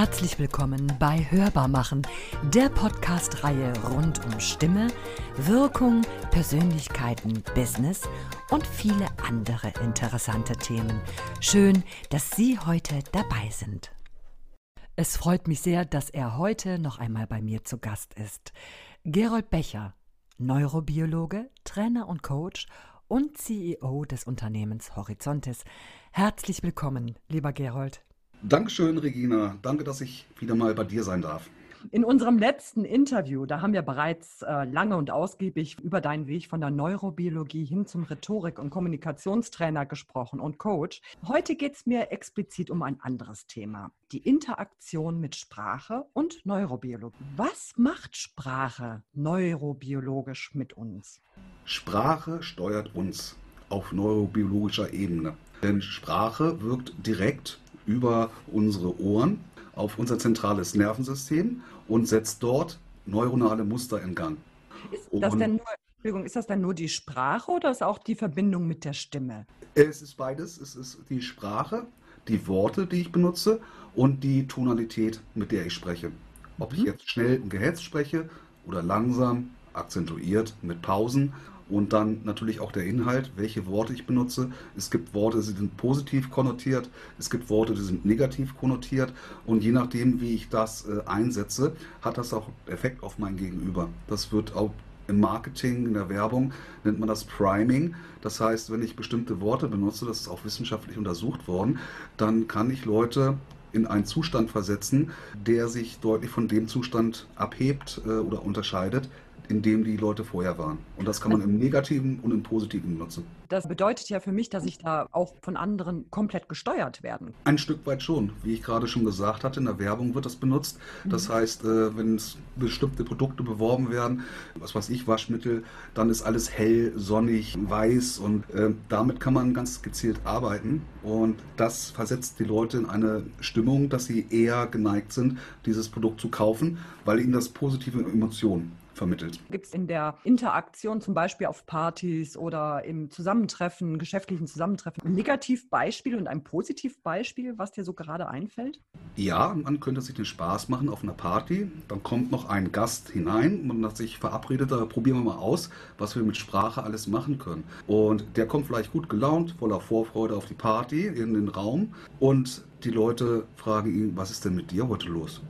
Herzlich willkommen bei Hörbar machen, der Podcast-Reihe rund um Stimme, Wirkung, Persönlichkeiten, Business und viele andere interessante Themen. Schön, dass Sie heute dabei sind. Es freut mich sehr, dass er heute noch einmal bei mir zu Gast ist. Gerold Becher, Neurobiologe, Trainer und Coach und CEO des Unternehmens Horizontes. Herzlich willkommen, lieber Gerold. Dankeschön, Regina. Danke, dass ich wieder mal bei dir sein darf. In unserem letzten Interview, da haben wir bereits äh, lange und ausgiebig über deinen Weg von der Neurobiologie hin zum Rhetorik- und Kommunikationstrainer gesprochen und Coach. Heute geht es mir explizit um ein anderes Thema, die Interaktion mit Sprache und Neurobiologie. Was macht Sprache neurobiologisch mit uns? Sprache steuert uns auf neurobiologischer Ebene. Denn Sprache wirkt direkt über unsere Ohren auf unser zentrales Nervensystem und setzt dort neuronale Muster in Gang. Ist das, denn nur, Entschuldigung, ist das dann nur die Sprache oder ist auch die Verbindung mit der Stimme? Es ist beides. Es ist die Sprache, die Worte, die ich benutze und die Tonalität, mit der ich spreche. Ob ich mhm. jetzt schnell und gehetzt spreche oder langsam, akzentuiert, mit Pausen und dann natürlich auch der Inhalt, welche Worte ich benutze. Es gibt Worte, die sind positiv konnotiert, es gibt Worte, die sind negativ konnotiert und je nachdem, wie ich das äh, einsetze, hat das auch Effekt auf mein Gegenüber. Das wird auch im Marketing, in der Werbung nennt man das Priming. Das heißt, wenn ich bestimmte Worte benutze, das ist auch wissenschaftlich untersucht worden, dann kann ich Leute in einen Zustand versetzen, der sich deutlich von dem Zustand abhebt äh, oder unterscheidet, in dem die Leute vorher waren. Und das kann man im Negativen und im Positiven nutzen. Das bedeutet ja für mich, dass ich da auch von anderen komplett gesteuert werden. Ein Stück weit schon. Wie ich gerade schon gesagt hatte, in der Werbung wird das benutzt. Das mhm. heißt, äh, wenn bestimmte Produkte beworben werden, was weiß ich, Waschmittel, dann ist alles hell, sonnig, weiß und äh, damit kann man ganz gezielt arbeiten. Und das versetzt die Leute in eine Stimmung, dass sie eher geneigt sind, dieses Produkt zu kaufen, weil ihnen das positive Emotionen vermittelt. Gibt es in der Interaktion, zum Beispiel auf Partys oder im Zusammentreffen, geschäftlichen Zusammentreffen, ein Negativbeispiel und ein Positivbeispiel, was dir so gerade einfällt? Ja, man könnte sich den Spaß machen auf einer Party. Dann kommt noch ein Gast hinein. Man hat sich verabredet, da probieren wir mal aus, was wir mit Sprache alles machen können. Und der kommt vielleicht gut gelaunt, voller Vorfreude auf die Party in den Raum. Und die Leute fragen ihn, was ist denn mit dir heute los?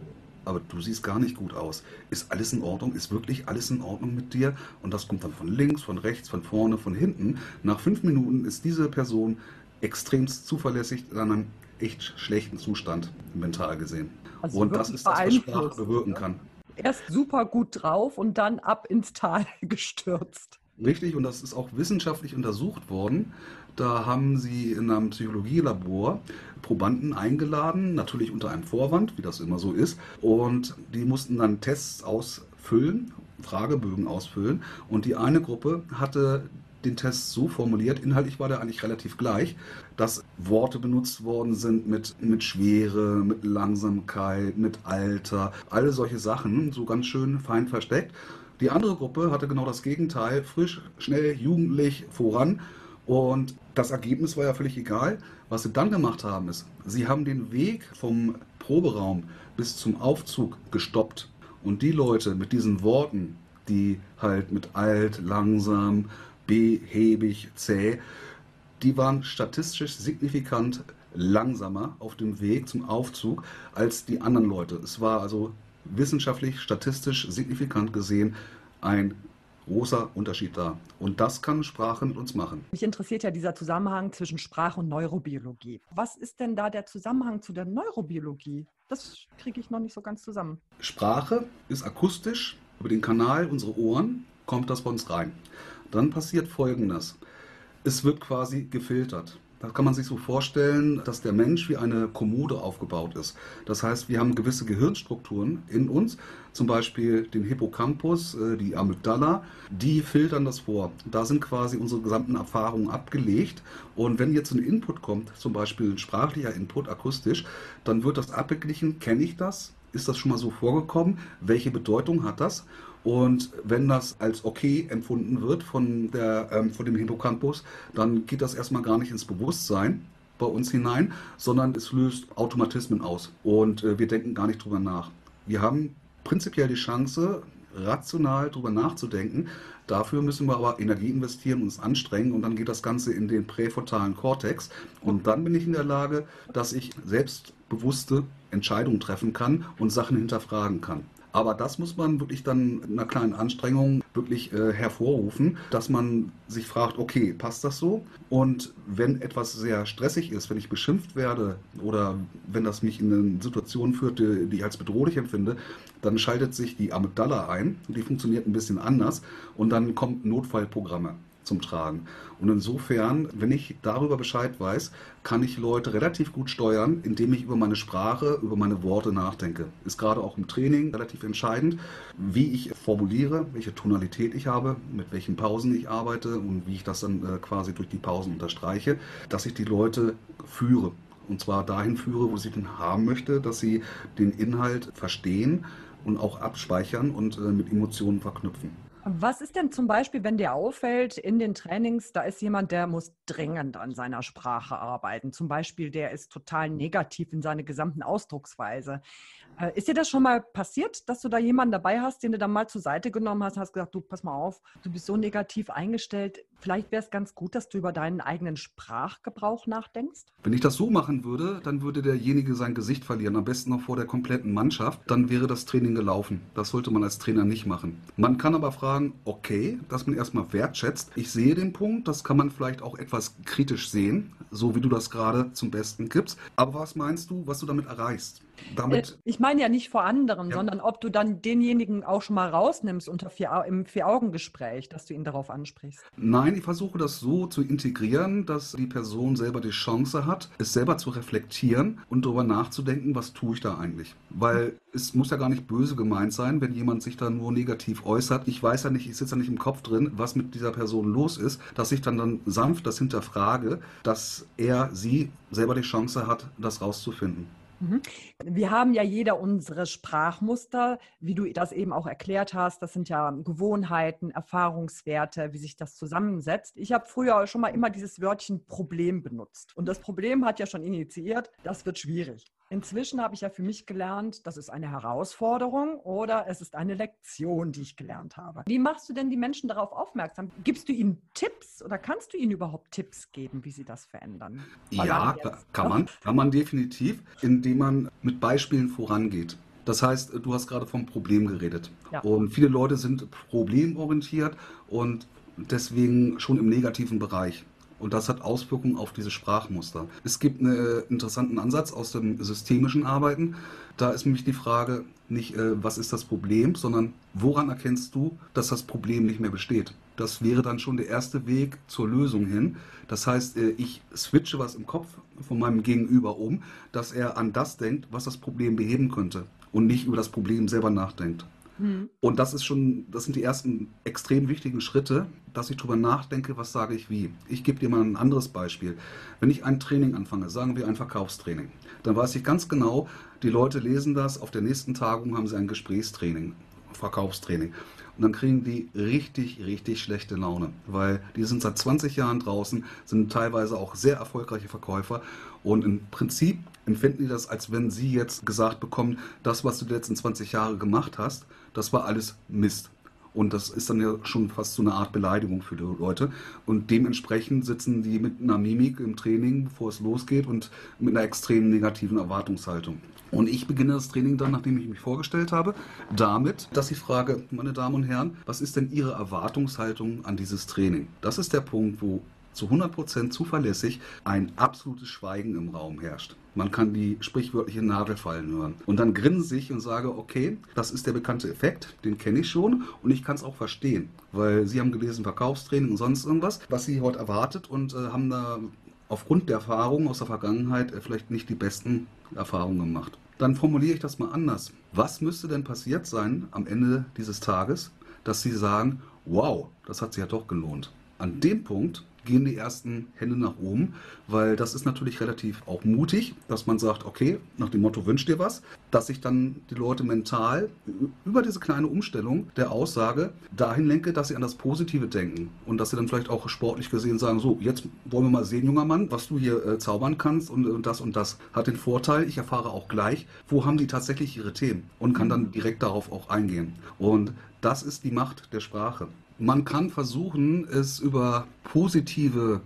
Aber du siehst gar nicht gut aus. Ist alles in Ordnung? Ist wirklich alles in Ordnung mit dir? Und das kommt dann von links, von rechts, von vorne, von hinten. Nach fünf Minuten ist diese Person extremst zuverlässig in einem echt schlechten Zustand mental gesehen. Also und das ist das, was Sprache bewirken kann. Erst super gut drauf und dann ab ins Tal gestürzt. Richtig, und das ist auch wissenschaftlich untersucht worden. Da haben sie in einem Psychologielabor Probanden eingeladen, natürlich unter einem Vorwand, wie das immer so ist. Und die mussten dann Tests ausfüllen, Fragebögen ausfüllen. Und die eine Gruppe hatte den Test so formuliert, inhaltlich war der eigentlich relativ gleich, dass Worte benutzt worden sind mit, mit Schwere, mit Langsamkeit, mit Alter, alle solche Sachen, so ganz schön fein versteckt. Die andere Gruppe hatte genau das Gegenteil, frisch, schnell, jugendlich, voran und das Ergebnis war ja völlig egal. Was sie dann gemacht haben, ist, sie haben den Weg vom Proberaum bis zum Aufzug gestoppt. Und die Leute mit diesen Worten, die halt mit alt, langsam, behäbig, zäh, die waren statistisch signifikant langsamer auf dem Weg zum Aufzug als die anderen Leute. Es war also wissenschaftlich, statistisch signifikant gesehen ein großer Unterschied da. Und das kann Sprache mit uns machen. Mich interessiert ja dieser Zusammenhang zwischen Sprache und Neurobiologie. Was ist denn da der Zusammenhang zu der Neurobiologie? Das kriege ich noch nicht so ganz zusammen. Sprache ist akustisch. Über den Kanal unserer Ohren kommt das bei uns rein. Dann passiert Folgendes. Es wird quasi gefiltert. Da kann man sich so vorstellen, dass der Mensch wie eine Kommode aufgebaut ist. Das heißt, wir haben gewisse Gehirnstrukturen in uns, zum Beispiel den Hippocampus, äh, die Amygdala, die filtern das vor. Da sind quasi unsere gesamten Erfahrungen abgelegt. Und wenn jetzt ein Input kommt, zum Beispiel ein sprachlicher Input, akustisch, dann wird das abgeglichen, kenne ich das? Ist das schon mal so vorgekommen? Welche Bedeutung hat das? Und wenn das als okay empfunden wird von, der, ähm, von dem Hippocampus, dann geht das erstmal gar nicht ins Bewusstsein. bei uns hinein, sondern es löst Automatismen aus und äh, wir denken gar nicht drüber nach. Wir haben prinzipiell die Chance, rational drüber nachzudenken. Dafür müssen wir aber Energie investieren, uns anstrengen und dann geht das Ganze in den präfrontalen Kortex und dann bin ich in der Lage, dass ich selbstbewusste Entscheidungen treffen kann und Sachen hinterfragen kann. Aber das muss man wirklich dann in einer kleinen Anstrengung wirklich äh, hervorrufen, dass man sich fragt, okay, passt das so? Und wenn etwas sehr stressig ist, wenn ich beschimpft werde oder wenn das mich in eine Situation führt, die, ich als bedrohlich empfinde, dann schaltet sich die Amygdala ein. Die funktioniert ein bisschen anders und dann kommt Notfallprogramme zum Tragen. Und insofern, wenn ich darüber Bescheid weiß, kann ich Leute relativ gut steuern, indem ich über meine Sprache, über meine Worte nachdenke. Ist gerade auch im Training relativ entscheidend, wie ich formuliere, welche Tonalität ich habe, mit welchen Pausen ich arbeite und wie ich das dann äh, quasi durch die Pausen unterstreiche, dass ich die Leute führe. Und zwar dahin führe, wo ich den haben möchte, dass sie den Inhalt verstehen und auch abspeichern und äh, mit Emotionen verknüpfen. Was ist denn zum Beispiel, wenn dir auffällt in den Trainings, da ist jemand, der muss dringend an seiner Sprache arbeiten. Zum Beispiel, der ist total negativ in seiner gesamten Ausdrucksweise. Äh, ist dir das schon mal passiert, dass du da jemanden dabei hast, den du dann mal zur Seite genommen hast, hast gesagt, du pass mal auf, du bist so negativ eingestellt. Vielleicht wäre es ganz gut, dass du über deinen eigenen Sprachgebrauch nachdenkst? Wenn ich das so machen würde, dann würde derjenige sein Gesicht verlieren, am besten noch vor der kompletten Mannschaft. Dann wäre das Training gelaufen. Das sollte man als Trainer nicht machen. Man kann aber fragen, okay, dass man erstmal wertschätzt. Ich sehe den Punkt, das kann man vielleicht auch etwas kritisch sehen, so wie du das gerade zum Besten gibst. Aber was meinst du, was du damit erreichst? Damit äh, ich meine ja nicht vor anderen, ja. sondern ob du dann denjenigen auch schon mal rausnimmst unter vier, im Vier-Augen-Gespräch, dass du ihn darauf ansprichst. Nein, ich versuche das so zu integrieren, dass die Person selber die Chance hat, es selber zu reflektieren und darüber nachzudenken, was tue ich da eigentlich. Weil es muss ja gar nicht böse gemeint sein, wenn jemand sich da nur negativ äußert. Ich weiß ja nicht, ich sitze ja nicht im Kopf drin, was mit dieser Person los ist, dass ich dann, dann sanft das hinterfrage, dass er, sie selber die Chance hat, das rauszufinden. Mhm. Wir haben ja jeder unsere Sprachmuster, wie du das eben auch erklärt hast. Das sind ja Gewohnheiten, Erfahrungswerte, wie sich das zusammensetzt. Ich habe früher schon mal immer dieses Wörtchen Problem benutzt. Und das Problem hat ja schon initiiert, das wird schwierig. Inzwischen habe ich ja für mich gelernt, das ist eine Herausforderung oder es ist eine Lektion, die ich gelernt habe. Wie machst du denn die Menschen darauf aufmerksam? Gibst du ihnen Tipps oder kannst du ihnen überhaupt Tipps geben, wie sie das verändern? ja, kann man, kann man definitiv, indem man mit Beispielen vorangeht. Das heißt, du hast gerade vom Problem geredet. Ja. Und viele Leute sind problemorientiert und deswegen schon im negativen Bereich. Und das hat Auswirkungen auf diese Sprachmuster. Es gibt einen interessanten Ansatz aus dem systemischen Arbeiten. Da ist nämlich die Frage nicht, äh, was ist das Problem, sondern woran erkennst du, dass das Problem nicht mehr besteht? Das wäre dann schon der erste Weg zur Lösung hin. Das heißt, äh, ich switche was im Kopf von meinem Gegenüber um, dass er an das denkt, was das Problem beheben könnte und nicht über das Problem selber nachdenkt. Mhm. Und das ist schon, das sind die ersten extrem wichtigen Schritte, dass ich darüber nachdenke, was sage ich wie. Ich gebe dir mal ein anderes Beispiel. Wenn ich ein Training anfange, sagen wir ein Verkaufstraining, dann weiß ich ganz genau, die Leute lesen das, auf der nächsten Tagung haben sie ein Gesprächstraining, Verkaufstraining. Und dann kriegen die richtig, richtig schlechte Laune, weil die sind seit 20 Jahren draußen, sind teilweise auch sehr erfolgreiche Verkäufer und im Prinzip empfinden die das, als wenn sie jetzt gesagt bekommen, das, was du die letzten 20 Jahre gemacht hast, das war alles Mist. Und das ist dann ja schon fast so eine Art Beleidigung für die Leute. Und dementsprechend sitzen die mit einer Mimik im Training, bevor es losgeht, und mit einer extrem negativen Erwartungshaltung. Und ich beginne das Training dann, nachdem ich mich vorgestellt habe, damit, dass ich frage, meine Damen und Herren, was ist denn Ihre Erwartungshaltung an dieses Training? Das ist der Punkt, wo zu 100% zuverlässig ein absolutes Schweigen im Raum herrscht. Man kann die sprichwörtliche Nadel fallen hören. Und dann grinse ich und sage, okay, das ist der bekannte Effekt, den kenne ich schon und ich kann es auch verstehen, weil Sie haben gelesen Verkaufstraining und sonst irgendwas, was Sie heute erwartet und äh, haben da aufgrund der Erfahrungen aus der Vergangenheit äh, vielleicht nicht die besten Erfahrungen gemacht. Dann formuliere ich das mal anders. Was müsste denn passiert sein am Ende dieses Tages, dass Sie sagen, wow, das hat sich ja doch gelohnt. An dem Punkt gehen die ersten Hände nach oben, weil das ist natürlich relativ auch mutig, dass man sagt, okay, nach dem Motto wünsch dir was, dass sich dann die Leute mental über diese kleine Umstellung der Aussage dahin lenke, dass sie an das Positive denken und dass sie dann vielleicht auch sportlich gesehen sagen, so, jetzt wollen wir mal sehen, junger Mann, was du hier äh, zaubern kannst und, und das und das hat den Vorteil, ich erfahre auch gleich, wo haben die tatsächlich ihre Themen und kann dann direkt darauf auch eingehen. Und das ist die Macht der Sprache. Man kann versuchen, es über positive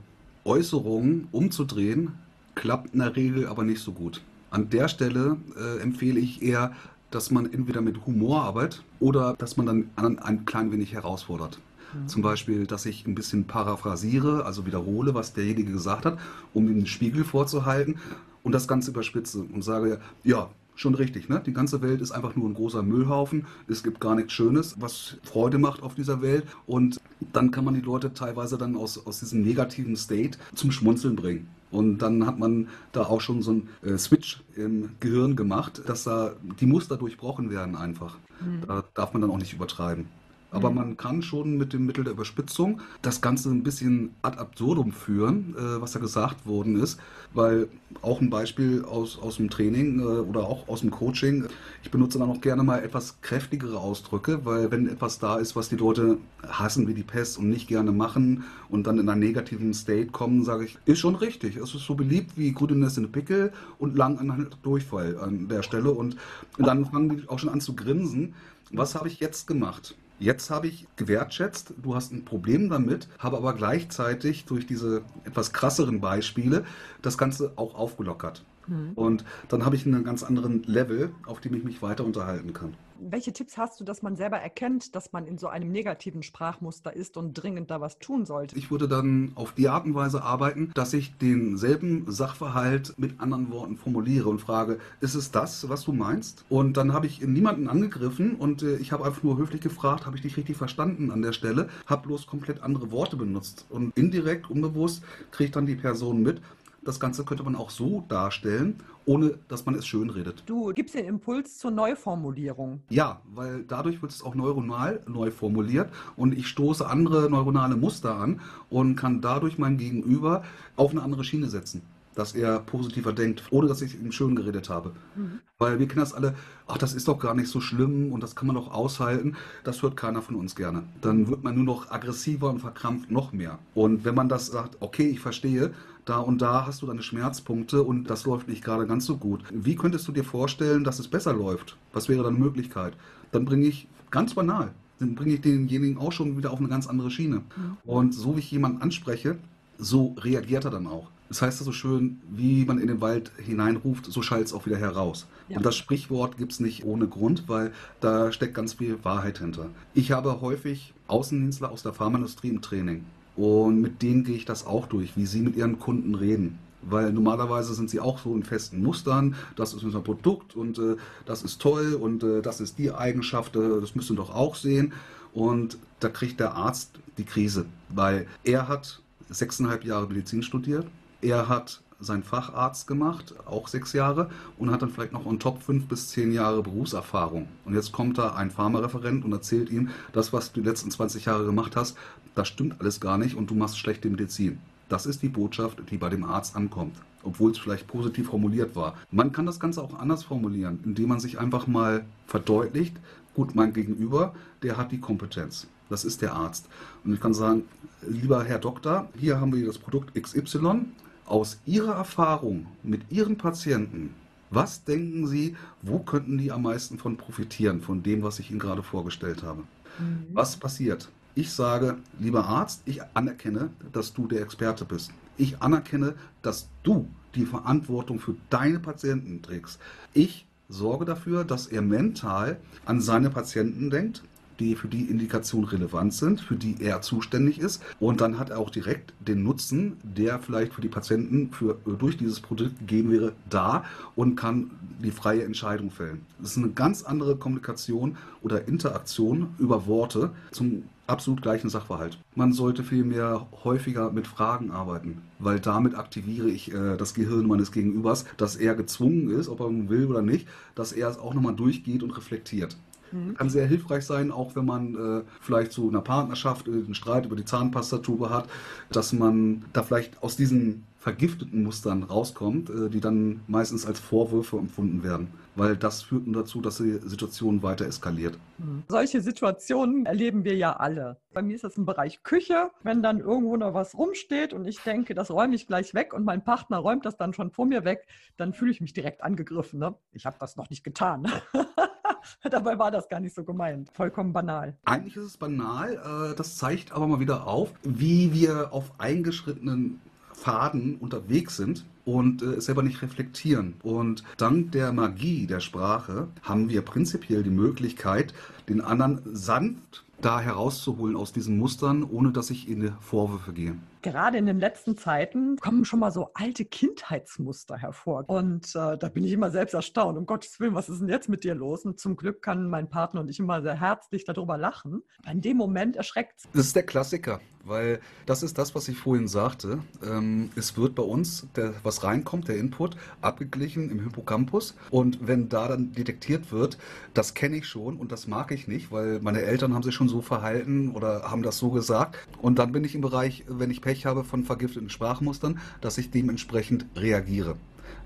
Äußerungen umzudrehen, klappt in der Regel aber nicht so gut. An der Stelle äh, empfehle ich eher, dass man entweder mit Humor arbeitet oder dass man dann anderen ein klein wenig herausfordert. Mhm. Zum Beispiel, dass ich ein bisschen paraphrasiere, also wiederhole, was derjenige gesagt hat, um den Spiegel vorzuhalten und das Ganze überspitze und sage, ja, Schon richtig, ne? Die ganze Welt ist einfach nur ein großer Müllhaufen. Es gibt gar nichts Schönes, was Freude macht auf dieser Welt. Und dann kann man die Leute teilweise dann aus, aus diesem negativen State zum Schmunzeln bringen. Und dann hat man da auch schon so einen äh, Switch im Gehirn gemacht, dass da die Muster durchbrochen werden einfach. Mhm. Da darf man dann auch nicht übertreiben. Aber mhm. man kann schon mit dem Mittel der Überspitzung das Ganze ein bisschen ad absurdum führen, äh, was da gesagt worden ist. Weil auch ein Beispiel aus, aus dem Training äh, oder auch aus dem Coaching, ich benutze dann auch gerne mal etwas kräftigere Ausdrücke, weil wenn etwas da ist, was die Leute hassen wie die Pest und nicht gerne machen und dann in einen negativen State kommen, sage ich, ist schon richtig. Es ist so beliebt wie Grünes in Pickel und lang an Durchfall an der Stelle. Und dann fangen die auch schon an zu grinsen. Was habe ich jetzt gemacht? Jetzt habe ich gewertschätzt, du hast ein Problem damit, habe aber gleichzeitig durch diese etwas krasseren Beispiele das Ganze auch aufgelockert. Mhm. Und dann habe ich einen ganz anderen Level, auf dem ich mich weiter unterhalten kann. Welche Tipps hast du, dass man selber erkennt, dass man in so einem negativen Sprachmuster ist und dringend da was tun sollte? Ich würde dann auf die Art und Weise arbeiten, dass ich denselben Sachverhalt mit anderen Worten formuliere und frage, ist es das, was du meinst? Und dann habe ich niemanden angegriffen und äh, ich habe einfach nur höflich gefragt, habe ich dich richtig verstanden an der Stelle, habe bloß komplett andere Worte benutzt. Und indirekt, unbewusst, kriegt dann die Person mit, das Ganze könnte man auch so darstellen, ohne dass man es schönredet. Du gibst den Impuls zur Neuformulierung. Ja, weil dadurch wird es auch neuronal neu formuliert und ich stoße andere neuronale Muster an und kann dadurch mein Gegenüber auf eine andere Schiene setzen dass er positiver denkt, ohne dass ich ihm schön geredet habe. Mhm. Weil wir kennen das alle, ach, das ist doch gar nicht so schlimm und das kann man doch aushalten. Das hört keiner von uns gerne. Dann wird man nur noch aggressiver und verkrampft noch mehr. Und wenn man das sagt, okay, ich verstehe, da und da hast du deine Schmerzpunkte und das läuft nicht gerade ganz so gut. Wie könntest du dir vorstellen, dass es besser läuft? Was wäre deine Möglichkeit? Dann bringe ich ganz banal, dann bringe ich denjenigen auch schon wieder auf eine ganz andere Schiene. Mhm. Und so wie ich jemanden anspreche, so reagiert er dann auch. Das heißt ja so schön, wie man in den Wald hineinruft, so schallt es auch wieder heraus. Ja. Und das Sprichwort gibt es nicht ohne Grund, weil da steckt ganz viel Wahrheit hinter. Ich habe häufig Außendienstler aus der Pharmaindustrie im Training. Und mit denen gehe ich das auch durch, wie sie mit ihren Kunden reden. Weil normalerweise sind sie auch so in festen Mustern, das ist unser Produkt und äh, das ist toll und äh, das ist die Eigenschaft, äh, das müssen doch auch sehen. Und da kriegt der Arzt die Krise, weil er hat sechseinhalb Jahre Medizin studiert, er hat seinen Facharzt gemacht, auch sechs Jahre, und hat dann vielleicht noch on top fünf bis zehn Jahre Berufserfahrung. Und jetzt kommt da ein Pharmareferent und erzählt ihm, das, was du die letzten 20 Jahre gemacht hast, das stimmt alles gar nicht und du machst schlechte Medizin. Das ist die Botschaft, die bei dem Arzt ankommt, obwohl es vielleicht positiv formuliert war. Man kann das Ganze auch anders formulieren, indem man sich einfach mal verdeutlicht, gut, mein Gegenüber, der hat die Kompetenz. Das ist der Arzt. Und ich kann sagen, lieber Herr Doktor, hier haben wir das Produkt XY aus Ihrer Erfahrung mit Ihren Patienten, was denken Sie, wo könnten die am meisten von profitieren, von dem, was ich Ihnen gerade vorgestellt habe? Mhm. Was passiert? Ich sage, lieber Arzt, ich anerkenne, dass du der Experte bist. Ich anerkenne, dass du die Verantwortung für deine Patienten trägst. Ich sorge dafür, dass er mental an seine Patienten denkt, die für die Indikation relevant sind, für die er zuständig ist. Und dann hat er auch direkt den Nutzen, der vielleicht für die Patienten für, durch dieses Produkt gegeben wäre, da und kann die freie Entscheidung fällen. Das ist eine ganz andere Kommunikation oder Interaktion über Worte zum absolut gleichen Sachverhalt. Man sollte vielmehr häufiger mit Fragen arbeiten, weil damit aktiviere ich äh, das Gehirn meines Gegenübers, dass er gezwungen ist, ob er will oder nicht, dass er es auch nochmal durchgeht und reflektiert. Mhm. Kann sehr hilfreich sein, auch wenn man äh, vielleicht zu einer Partnerschaft einen Streit über die Zahnpastatube hat, dass man da vielleicht aus diesen vergifteten Mustern rauskommt, äh, die dann meistens als Vorwürfe empfunden werden. Weil das führt nun dazu, dass die Situation weiter eskaliert. Mhm. Solche Situationen erleben wir ja alle. Bei mir ist das im Bereich Küche, wenn dann irgendwo noch was rumsteht und ich denke, das räume ich gleich weg und mein Partner räumt das dann schon vor mir weg, dann fühle ich mich direkt angegriffen. Ne? Ich habe das noch nicht getan. Dabei war das gar nicht so gemeint. Vollkommen banal. Eigentlich ist es banal. Äh, das zeigt aber mal wieder auf, wie wir auf eingeschrittenen Faden unterwegs sind und äh, selber nicht reflektieren. Und dank der Magie der Sprache haben wir prinzipiell die Möglichkeit, den anderen sanft da herauszuholen aus diesen Mustern, ohne dass ich in Vorwürfe gehe gerade in den letzten Zeiten kommen schon mal so alte Kindheitsmuster hervor. Und äh, da bin ich immer selbst erstaunt. Um Gottes Willen, was ist denn jetzt mit dir los? Und zum Glück kann mein Partner und ich immer sehr herzlich darüber lachen. In dem Moment erschreckt es. Das ist der Klassiker, weil das ist das, was ich vorhin sagte. Ähm, es wird bei uns, der, was reinkommt, der Input, abgeglichen im Hippocampus. Und wenn da dann detektiert wird, das kenne ich schon und das mag ich nicht, weil meine Eltern haben sich schon so verhalten oder haben das so gesagt. Und dann bin ich im Bereich, wenn ich Pech habe von vergifteten Sprachmustern, dass ich dementsprechend reagiere,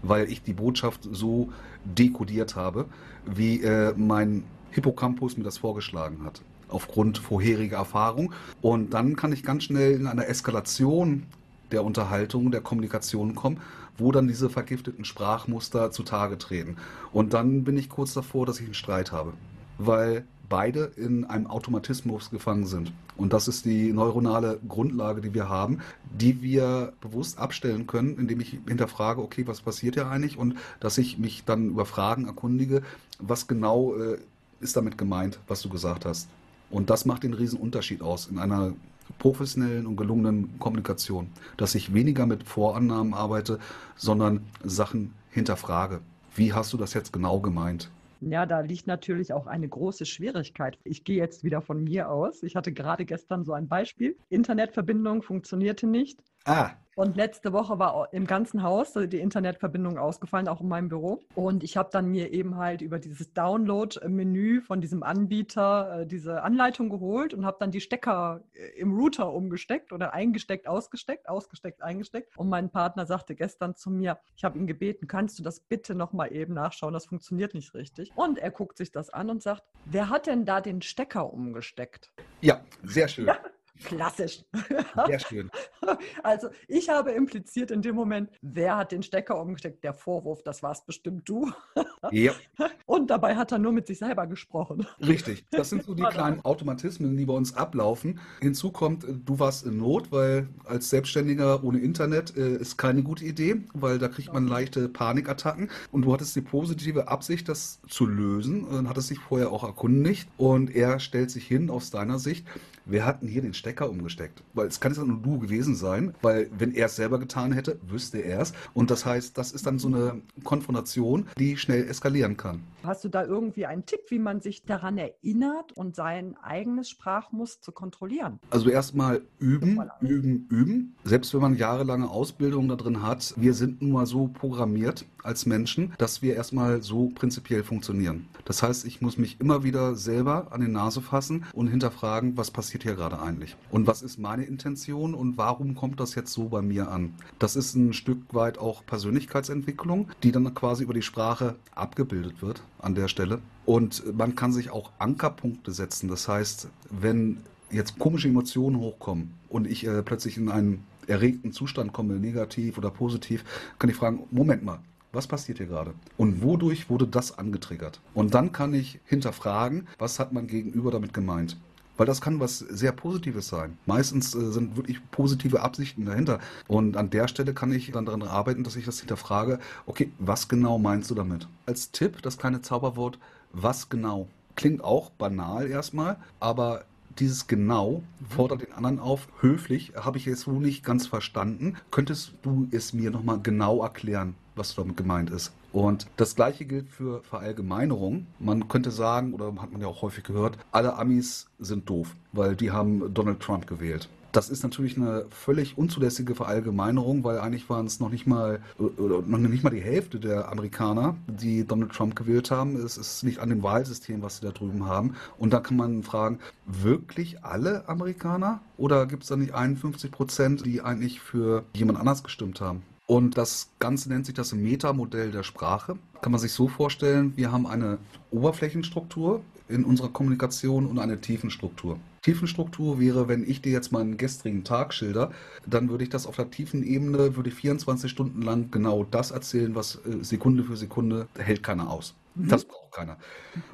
weil ich die Botschaft so dekodiert habe, wie äh, mein Hippocampus mir das vorgeschlagen hat, aufgrund vorheriger Erfahrung. Und dann kann ich ganz schnell in einer Eskalation der Unterhaltung, der Kommunikation kommen, wo dann diese vergifteten Sprachmuster zutage treten. Und dann bin ich kurz davor, dass ich einen Streit habe, weil beide in einem Automatismus gefangen sind. Und das ist die neuronale Grundlage, die wir haben, die wir bewusst abstellen können, indem ich hinterfrage, okay, was passiert hier eigentlich? Und dass ich mich dann über Fragen erkundige, was genau äh, ist damit gemeint, was du gesagt hast. Und das macht den riesen Unterschied aus in einer professionellen und gelungenen Kommunikation, dass ich weniger mit Vorannahmen arbeite, sondern Sachen hinterfrage. Wie hast du das jetzt genau gemeint? Ja, da liegt natürlich auch eine große Schwierigkeit. Ich gehe jetzt wieder von mir aus. Ich hatte gerade gestern so ein Beispiel. Internetverbindung funktionierte nicht. Ah. Und letzte Woche war im ganzen Haus die Internetverbindung ausgefallen, auch in meinem Büro. Und ich habe dann mir eben halt über dieses Download-Menü von diesem Anbieter äh, diese Anleitung geholt und habe dann die Stecker äh, im Router umgesteckt oder eingesteckt, ausgesteckt, ausgesteckt, eingesteckt. Und mein Partner sagte gestern zu mir, ich habe ihn gebeten, kannst du das bitte nochmal eben nachschauen, das funktioniert nicht richtig. Und er guckt sich das an und sagt, wer hat denn da den Stecker umgesteckt? Ja, sehr schön. Ja. Klassisch. Sehr schön. Also ich habe impliziert in dem Moment, wer hat den Stecker umgesteckt? Der Vorwurf, das war es bestimmt du. Ja. Und dabei hat er nur mit sich selber gesprochen. Richtig. Das sind so die kleinen Automatismen, die bei uns ablaufen. Hinzu kommt, du warst in Not, weil als Selbstständiger ohne Internet äh, ist keine gute Idee, weil da kriegt man leichte Panikattacken. Und du hattest die positive Absicht, das zu lösen und hattest dich vorher auch erkundigt. Und er stellt sich hin aus deiner Sicht wer hat denn hier den Stecker umgesteckt? Weil es kann jetzt nur du gewesen sein, weil wenn er es selber getan hätte, wüsste er es. Und das heißt, das ist dann so eine Konfrontation, die schnell eskalieren kann. Hast du da irgendwie einen Tipp, wie man sich daran erinnert und sein eigenes Sprachmuster zu kontrollieren? Also erstmal üben, üben, üben. Selbst wenn man jahrelange Ausbildung da drin hat, wir sind nun mal so programmiert als Menschen, dass wir erstmal so prinzipiell funktionieren. Das heißt, ich muss mich immer wieder selber an die Nase fassen und hinterfragen, was passiert hier gerade eigentlich? Und was ist meine Intention und warum kommt das jetzt so bei mir an? Das ist ein Stück weit auch Persönlichkeitsentwicklung, die dann quasi über die Sprache abgebildet wird an der Stelle. Und man kann sich auch Ankerpunkte setzen. Das heißt, wenn jetzt komische Emotionen hochkommen und ich äh, plötzlich in einen erregten Zustand komme, negativ oder positiv, kann ich fragen, Moment mal, was passiert hier gerade? Und wodurch wurde das angetriggert? Und dann kann ich hinterfragen, was hat mein Gegenüber damit gemeint? Weil das kann was sehr Positives sein. Meistens äh, sind wirklich positive Absichten dahinter. Und an der Stelle kann ich dann daran arbeiten, dass ich das hinterfrage, okay, was genau meinst du damit? Als Tipp, das kleine Zauberwort, was genau? Klingt auch banal erstmal, aber dieses genau fordert den anderen auf. Höflich habe ich jetzt wohl nicht ganz verstanden. Könntest du es mir nochmal genau erklären, was damit gemeint ist? Und das gleiche gilt für Verallgemeinerung. Man könnte sagen, oder hat man ja auch häufig gehört, alle Amis sind doof, weil die haben Donald Trump gewählt. Das ist natürlich eine völlig unzulässige Verallgemeinerung, weil eigentlich waren es noch nicht mal oder noch nicht mal die Hälfte der Amerikaner, die Donald Trump gewählt haben. Es ist nicht an dem Wahlsystem, was sie da drüben haben. Und da kann man fragen, wirklich alle Amerikaner? Oder gibt es da nicht 51 Prozent, die eigentlich für jemand anders gestimmt haben? Und das Ganze nennt sich das Metamodell der Sprache. Kann man sich so vorstellen, wir haben eine Oberflächenstruktur in unserer Kommunikation und eine Tiefenstruktur. Tiefenstruktur wäre, wenn ich dir jetzt meinen gestrigen Tag schilder, dann würde ich das auf der tiefen Ebene, würde ich 24 Stunden lang genau das erzählen, was äh, Sekunde für Sekunde hält keiner aus. Mhm. Das braucht keiner.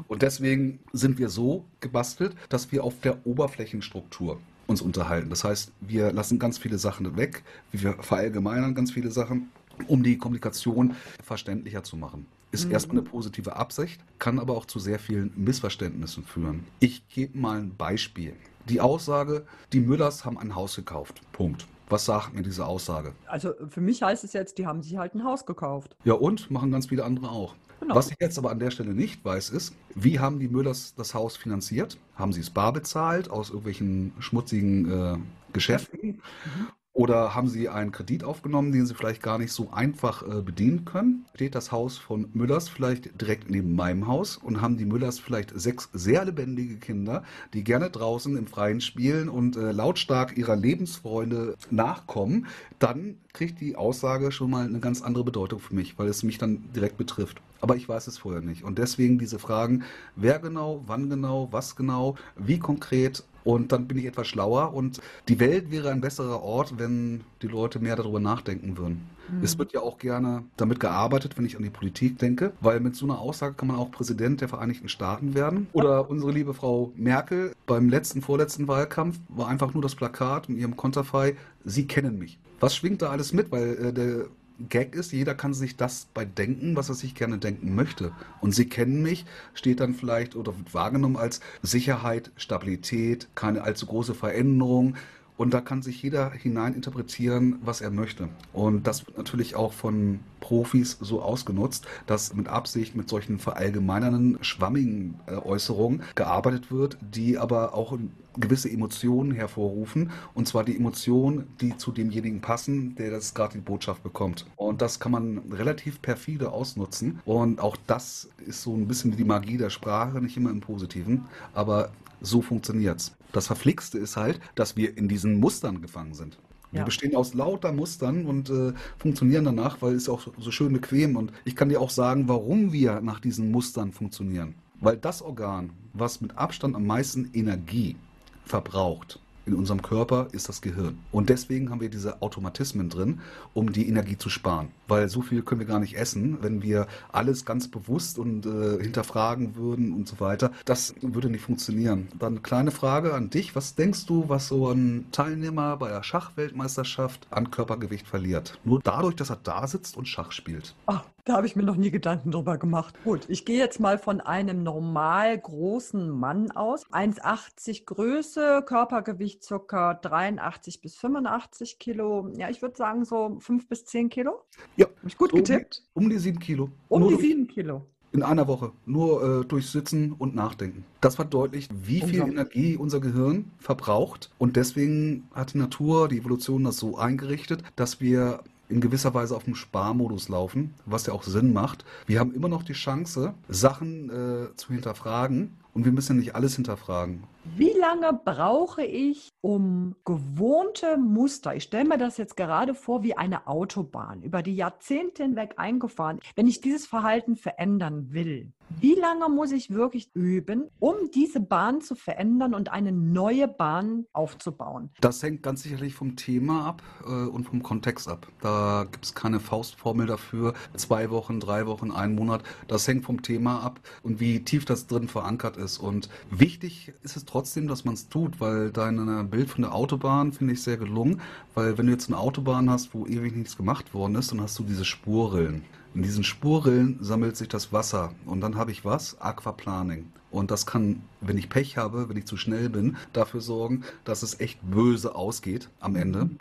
Und deswegen sind wir so gebastelt, dass wir auf der Oberflächenstruktur uns unterhalten. Das heißt, wir lassen ganz viele Sachen weg, wir verallgemeinern ganz viele Sachen, um die Kommunikation verständlicher zu machen. Ist mhm. erstmal eine positive Absicht, kann aber auch zu sehr vielen Missverständnissen führen. Ich gebe mal ein Beispiel. Die Aussage, die Müllers haben ein Haus gekauft. Punkt. Was sagt mir diese Aussage? Also für mich heißt es jetzt, die haben sich halt ein Haus gekauft. Ja und? Machen ganz viele andere auch. Genau. Was ich jetzt aber an der Stelle nicht weiß, ist, wie haben die Müllers das Haus finanziert? Haben sie es bar bezahlt aus irgendwelchen schmutzigen äh, Geschäften? Mhm. Oder haben Sie einen Kredit aufgenommen, den Sie vielleicht gar nicht so einfach äh, bedienen können? Steht das Haus von Müllers vielleicht direkt neben meinem Haus und haben die Müllers vielleicht sechs sehr lebendige Kinder, die gerne draußen im Freien spielen und äh, lautstark ihrer Lebensfreunde nachkommen? Dann kriegt die Aussage schon mal eine ganz andere Bedeutung für mich, weil es mich dann direkt betrifft. Aber ich weiß es vorher nicht. Und deswegen diese Fragen, wer genau, wann genau, was genau, wie konkret und dann bin ich etwas schlauer und die Welt wäre ein besserer Ort, wenn die Leute mehr darüber nachdenken würden. Mhm. Es wird ja auch gerne damit gearbeitet, wenn ich an die Politik denke, weil mit so einer Aussage kann man auch Präsident der Vereinigten Staaten werden. Oder unsere liebe Frau Merkel beim letzten, vorletzten Wahlkampf war einfach nur das Plakat in ihrem Konterfei, Sie kennen mich. Was schwingt da alles mit? Weil äh, der Gag ist, jeder kann sich das bei denken, was er sich gerne denken möchte. Und Sie kennen mich, steht dann vielleicht oder wird wahrgenommen als Sicherheit, Stabilität, keine allzu große Veränderung. Und da kann sich jeder hineininterpretieren, was er möchte. Und das wird natürlich auch von Profis so ausgenutzt, dass mit Absicht mit solchen verallgemeinernden, schwammigen äh, Äußerungen gearbeitet wird, die aber auch gewisse Emotionen hervorrufen. Und zwar die Emotionen, die zu demjenigen passen, der das gerade die Botschaft bekommt. Und das kann man relativ perfide ausnutzen. Und auch das ist so ein bisschen die Magie der Sprache, nicht immer im Positiven. Aber so funktioniert's. Das Verflixte ist halt, dass wir in diesen Mustern gefangen sind. Wir ja. bestehen aus lauter Mustern und äh, funktionieren danach, weil es auch so schön bequem und ich kann dir auch sagen, warum wir nach diesen Mustern funktionieren. Weil das Organ, was mit Abstand am meisten Energie verbraucht, in unserem Körper ist das Gehirn. Und deswegen haben wir diese Automatismen drin, um die Energie zu sparen. Weil so viel können wir gar nicht essen, wenn wir alles ganz bewusst und äh, hinterfragen würden und so weiter. Das würde nicht funktionieren. Dann eine kleine Frage an dich. Was denkst du, was so ein Teilnehmer bei der Schachweltmeisterschaft an Körpergewicht verliert? Nur dadurch, dass er da sitzt und Schach spielt. Ach, da habe ich mir noch nie Gedanken drüber gemacht. Gut, ich gehe jetzt mal von einem normal großen Mann aus. 1,80 Größe, Körpergewicht ca. 83 bis 85 Kilo. Ja, ich würde sagen so 5 bis 10 Kilo. Ja. Habe ich gut so getippt? Um, um die 7 Kilo. Um Nur die 7 Kilo. In einer Woche. Nur äh, durch Sitzen und Nachdenken. Das verdeutlicht, wie viel Energie unser Gehirn verbraucht. Und deswegen hat die Natur, die Evolution das so eingerichtet, dass wir in gewisser Weise auf dem Sparmodus laufen, was ja auch Sinn macht. Wir haben immer noch die Chance, Sachen äh, zu hinterfragen und wir müssen ja nicht alles hinterfragen. Wie lange brauche ich, um gewohnte Muster, ich stelle mir das jetzt gerade vor wie eine Autobahn, über die Jahrzehnte hinweg eingefahren, wenn ich dieses Verhalten verändern will? Wie lange muss ich wirklich üben, um diese Bahn zu verändern und eine neue Bahn aufzubauen? Das hängt ganz sicherlich vom Thema ab äh, und vom Kontext ab. Da gibt es keine Faustformel dafür. Zwei Wochen, drei Wochen, ein Monat. Das hängt vom Thema ab und wie tief das drin verankert ist. Und wichtig ist es trotzdem, dass man es tut, weil dein Bild von der Autobahn finde ich sehr gelungen. Weil wenn du jetzt eine Autobahn hast, wo ewig nichts gemacht worden ist, dann hast du diese Spurrillen. In diesen Spurrillen sammelt sich das Wasser und dann habe ich was? Aquaplaning. Und das kann, wenn ich Pech habe, wenn ich zu schnell bin, dafür sorgen, dass es echt böse ausgeht am Ende. Mhm.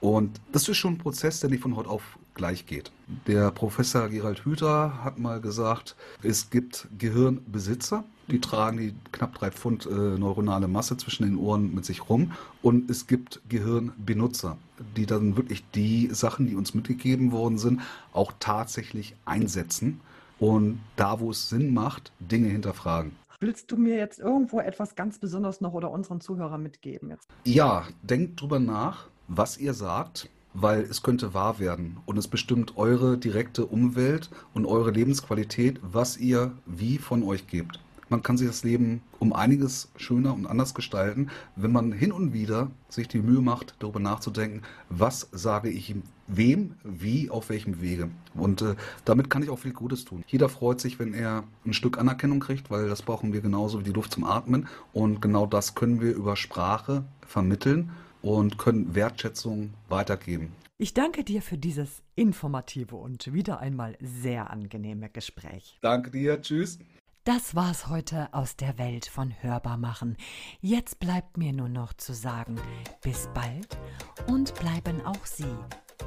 Und das ist schon ein Prozess, der nicht von heute auf gleich geht. Der Professor Gerald Hüther hat mal gesagt, es gibt Gehirnbesitzer, die tragen die knapp drei Pfund äh, neuronale Masse zwischen den Ohren mit sich rum. Und es gibt Gehirnbenutzer, die dann wirklich die Sachen, die uns mitgegeben worden sind, auch tatsächlich einsetzen und da, wo es Sinn macht, Dinge hinterfragen. Willst du mir jetzt irgendwo etwas ganz Besonderes noch oder unseren Zuhörern mitgeben? Jetzt? Ja, denkt drüber nach, was ihr sagt weil es könnte wahr werden und es bestimmt eure direkte Umwelt und eure Lebensqualität, was ihr wie von euch gebt. Man kann sich das Leben um einiges schöner und anders gestalten, wenn man hin und wieder sich die Mühe macht, darüber nachzudenken, was sage ich wem, wie, auf welchem Wege. Und äh, damit kann ich auch viel Gutes tun. Jeder freut sich, wenn er ein Stück Anerkennung kriegt, weil das brauchen wir genauso wie die Luft zum Atmen. Und genau das können wir über Sprache vermitteln und können Wertschätzung weitergeben. Ich danke dir für dieses informative und wieder einmal sehr angenehme Gespräch. Danke dir, tschüss. Das war's heute aus der Welt von Hörbarmachen. Jetzt bleibt mir nur noch zu sagen, bis bald und bleiben auch Sie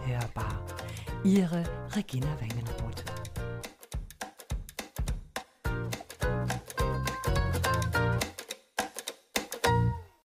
hörbar. Ihre Regina Wengenroth.